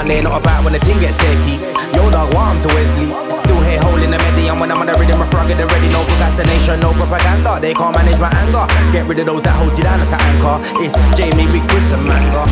everyone. They're not about when the thing gets sticky. Yo, dog, warm to Wesley. Still here holding the medium when I'm on the rhythm, I get ready. No procrastination, no propaganda. They can't manage my anger. Get rid of those that hold you down like an anchor. It's Jamie, Big Fish, and Manga.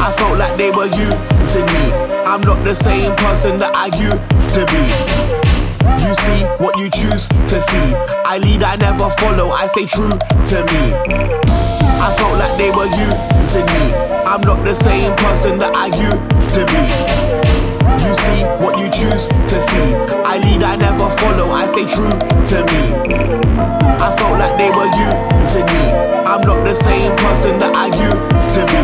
I felt like they were using me. I'm not the same person that I used to be. You see what you choose to see. I lead, I never follow, I stay true to me. I felt like they were using me. I'm not the same person that I used to be. You see what you choose to see. I lead, I never follow, I stay true to me. I felt like they were using me. I'm not the same person that I used to be.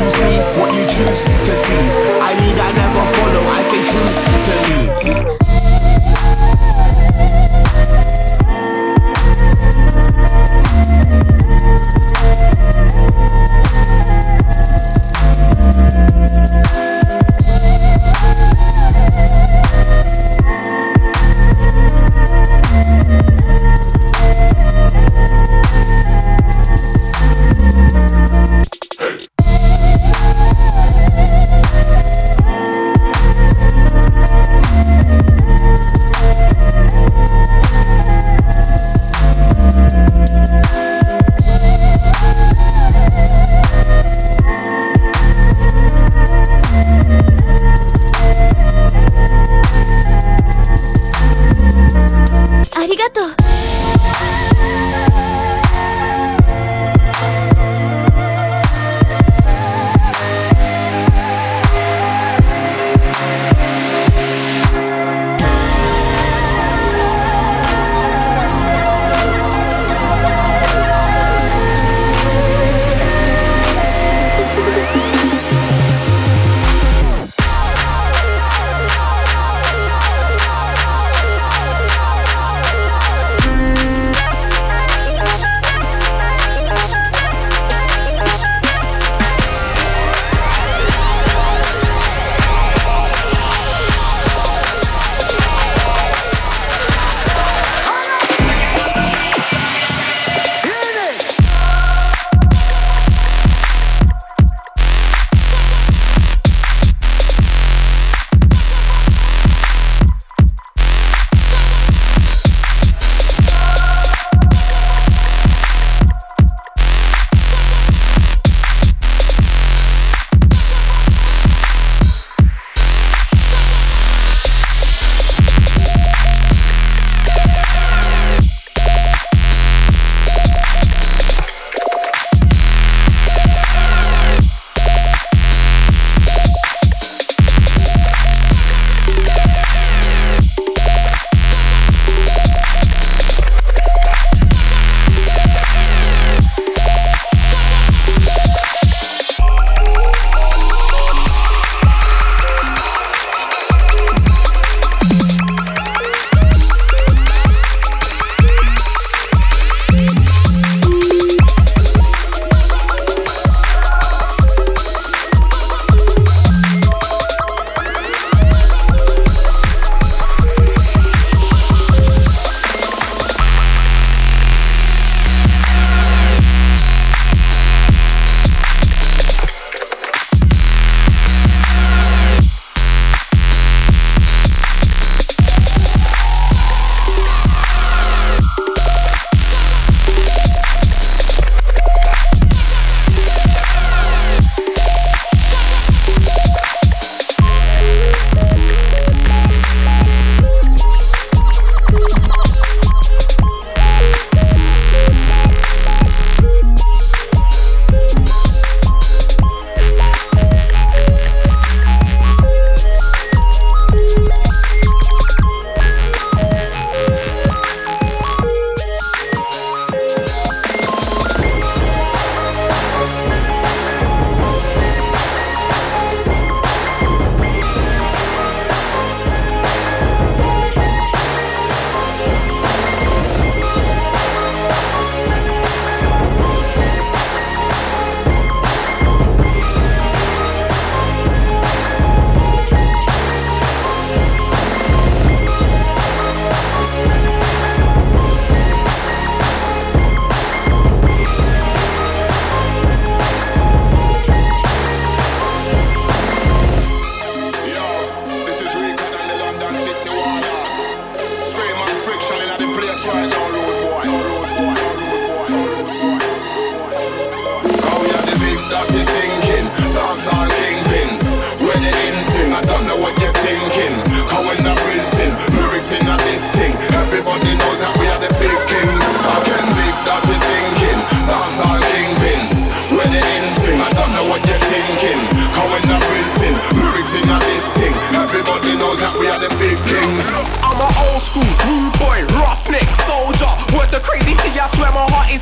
You see what you choose to see.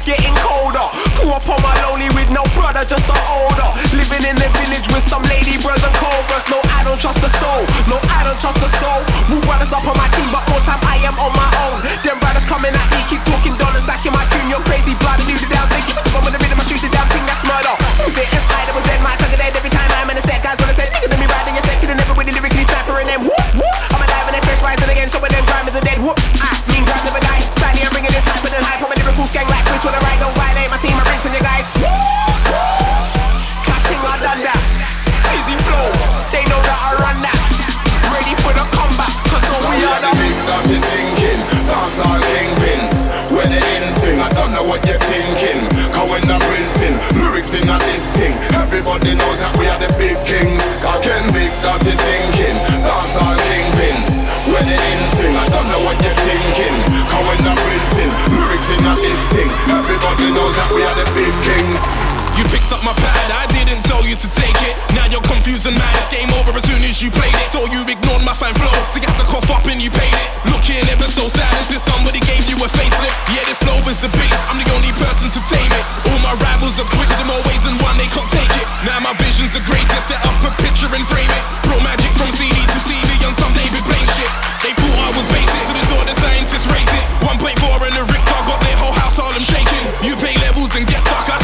Getting colder. Grew up on my lonely with no brother, just an older. Living in the village with some lady brothers and cobras. No, I don't trust the soul. No, I don't trust the soul. Who brothers up on my team, but all time I am on my own. Them brothers coming at me, keep talking dollars, stacking my tune. You're crazy, blood, do the damn thing. Keep we are the big kings. You picked up my pad, I didn't tell you to take it. Now you're confused and mad. It's game over as soon as you played it. So you ignored my fine flow to get the cough up and you paid it. Looking ever so sad as if somebody gave you a facelift. Yeah, this flow is a beast. I'm the only person to tame it. All my rivals have quitted in more ways than one, they can't take it. Now my vision's the greatest. Set up a picture and frame it. Pro magic from CD to TV on some David Blaine shit. They thought I was basic, so this all the scientists rate it. 1.4 and the got their all shaking. You pay levels and get stuck. I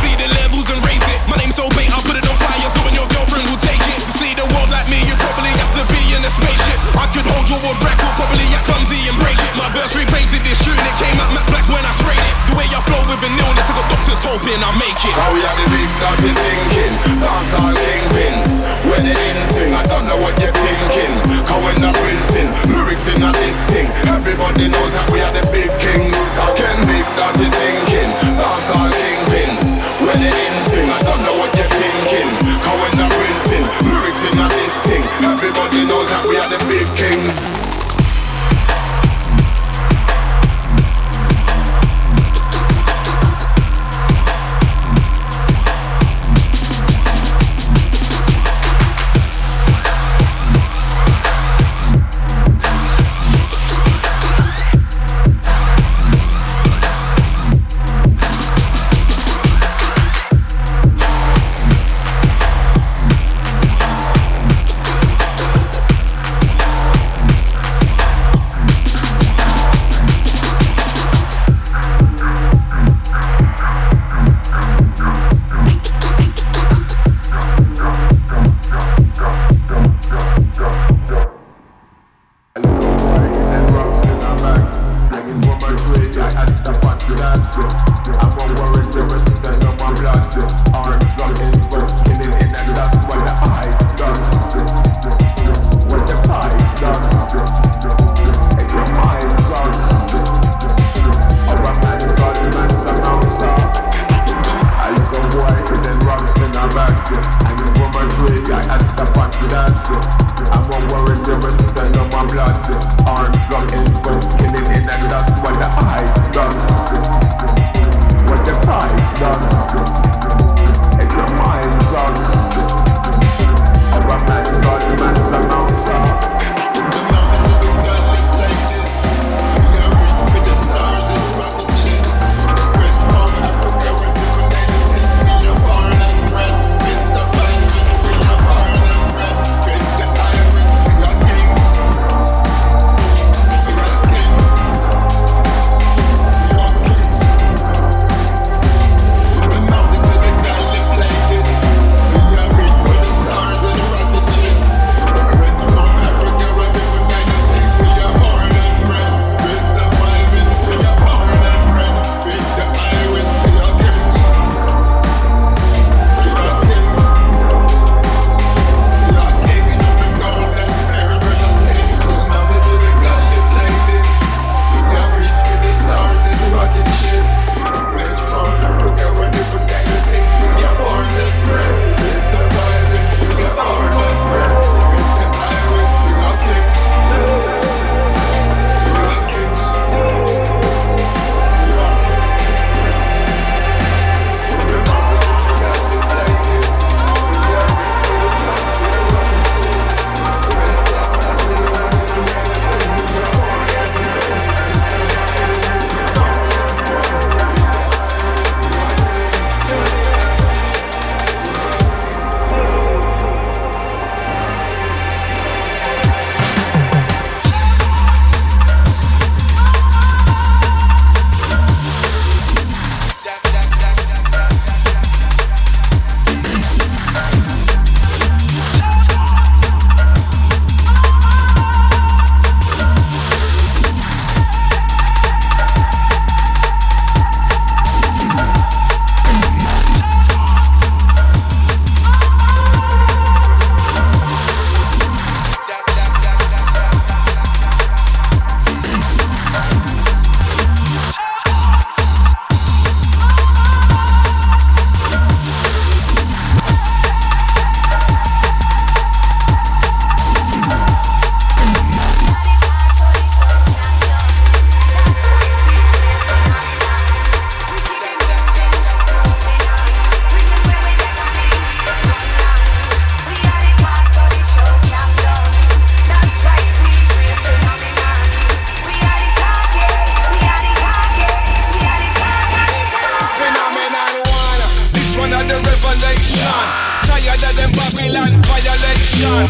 Got hoping I make it. How we the big that is thinking, dance all kingpins. When the end thing, I don't know what you're thinking. Cause when I'm lyrics in this thing. Everybody knows that we are the big kings. I can big that is thinking, dance all kingpins. When the end thing, I don't know what you're thinking. Cause when I'm lyrics in this thing. Everybody knows that we are the big kings.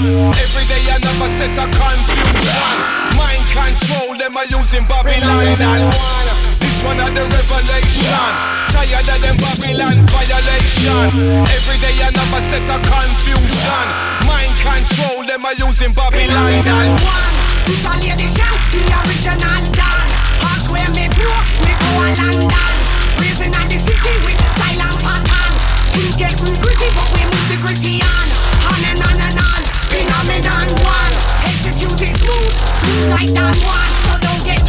Every day another set of confusion. Mind control, them are using Babylon and one. This one of the revelation. Tired of them Babylon violation. Every day another set of confusion. Mind control, them are using Babylon and one. This a lady the original Dan. Hot where me broke, me go a London. Raising at the city with silent pattern. Things get real gritty, but we move the gritty on. On and on and on. Phenomenon one. Execute it smooth, smooth like that one. So don't get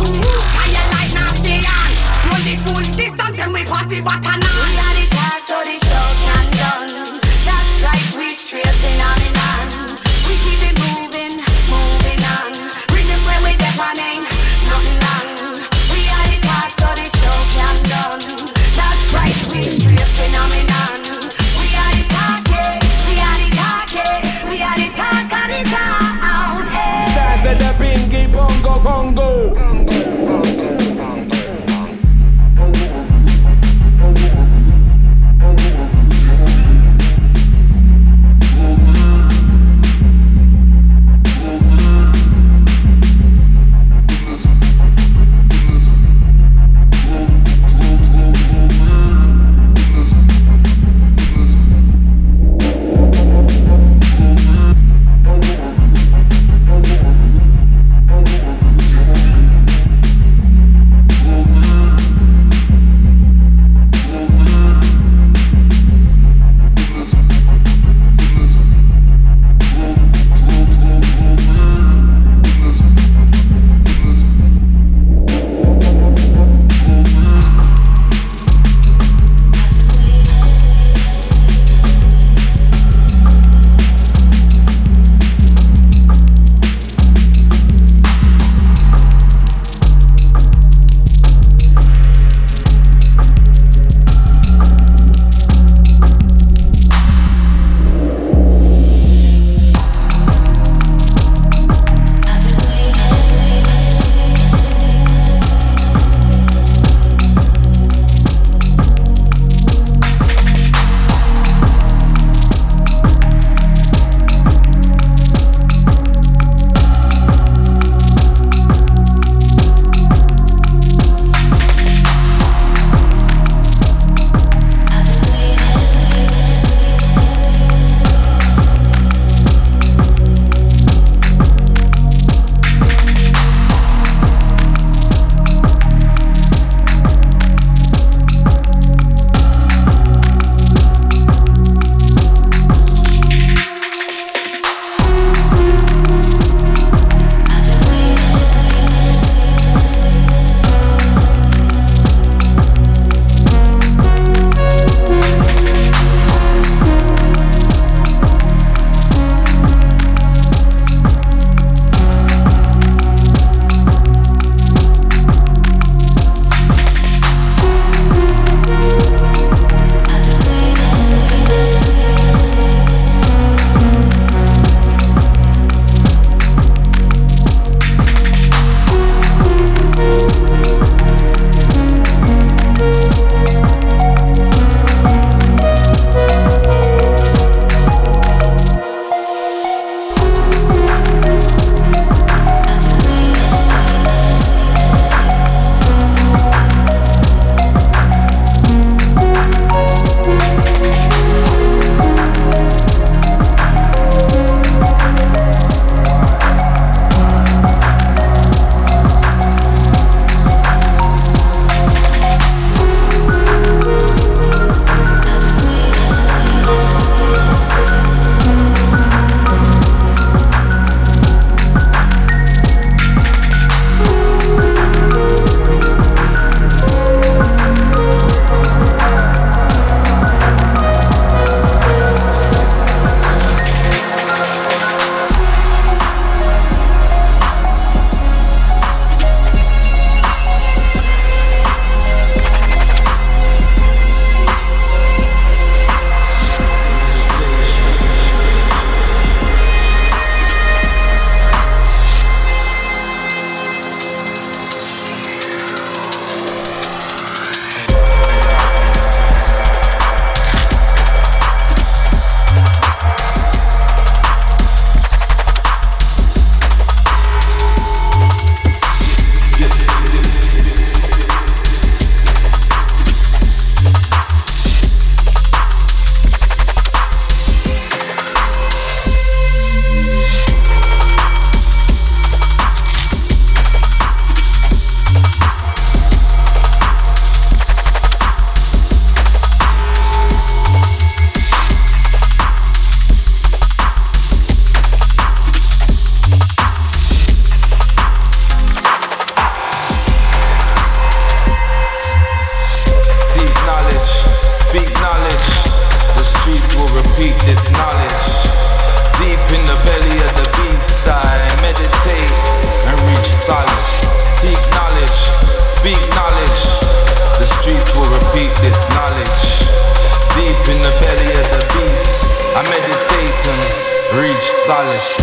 solace.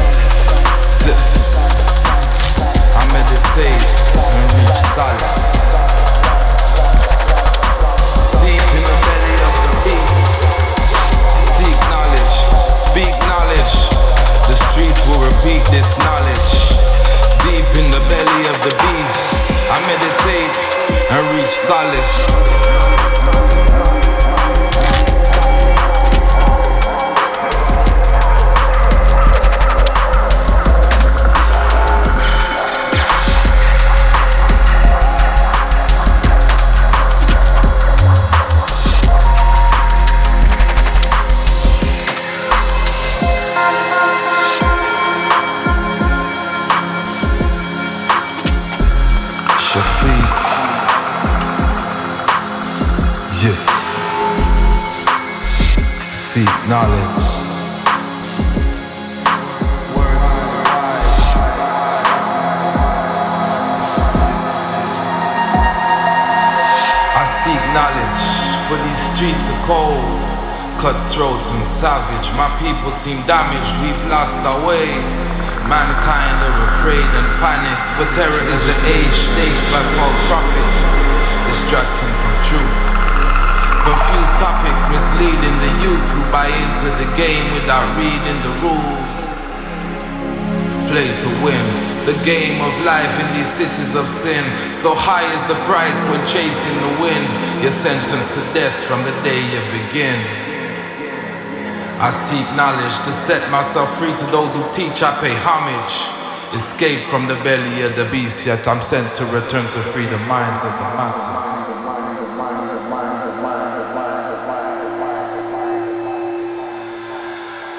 I meditate and reach solace. Deep in the belly of the beast, seek knowledge, speak knowledge. The streets will repeat this knowledge. Deep in the belly of the beast, I meditate and reach solace. Savage. My people seem damaged, we've lost our way. Mankind are afraid and panicked, for terror is the age staged by false prophets, distracting from truth. Confused topics misleading the youth who buy into the game without reading the rules. Play to win the game of life in these cities of sin. So high is the price when chasing the wind. You're sentenced to death from the day you begin. I seek knowledge to set myself free to those who teach. I pay homage. Escape from the belly of the beast, yet I'm sent to return to free the minds of the masses.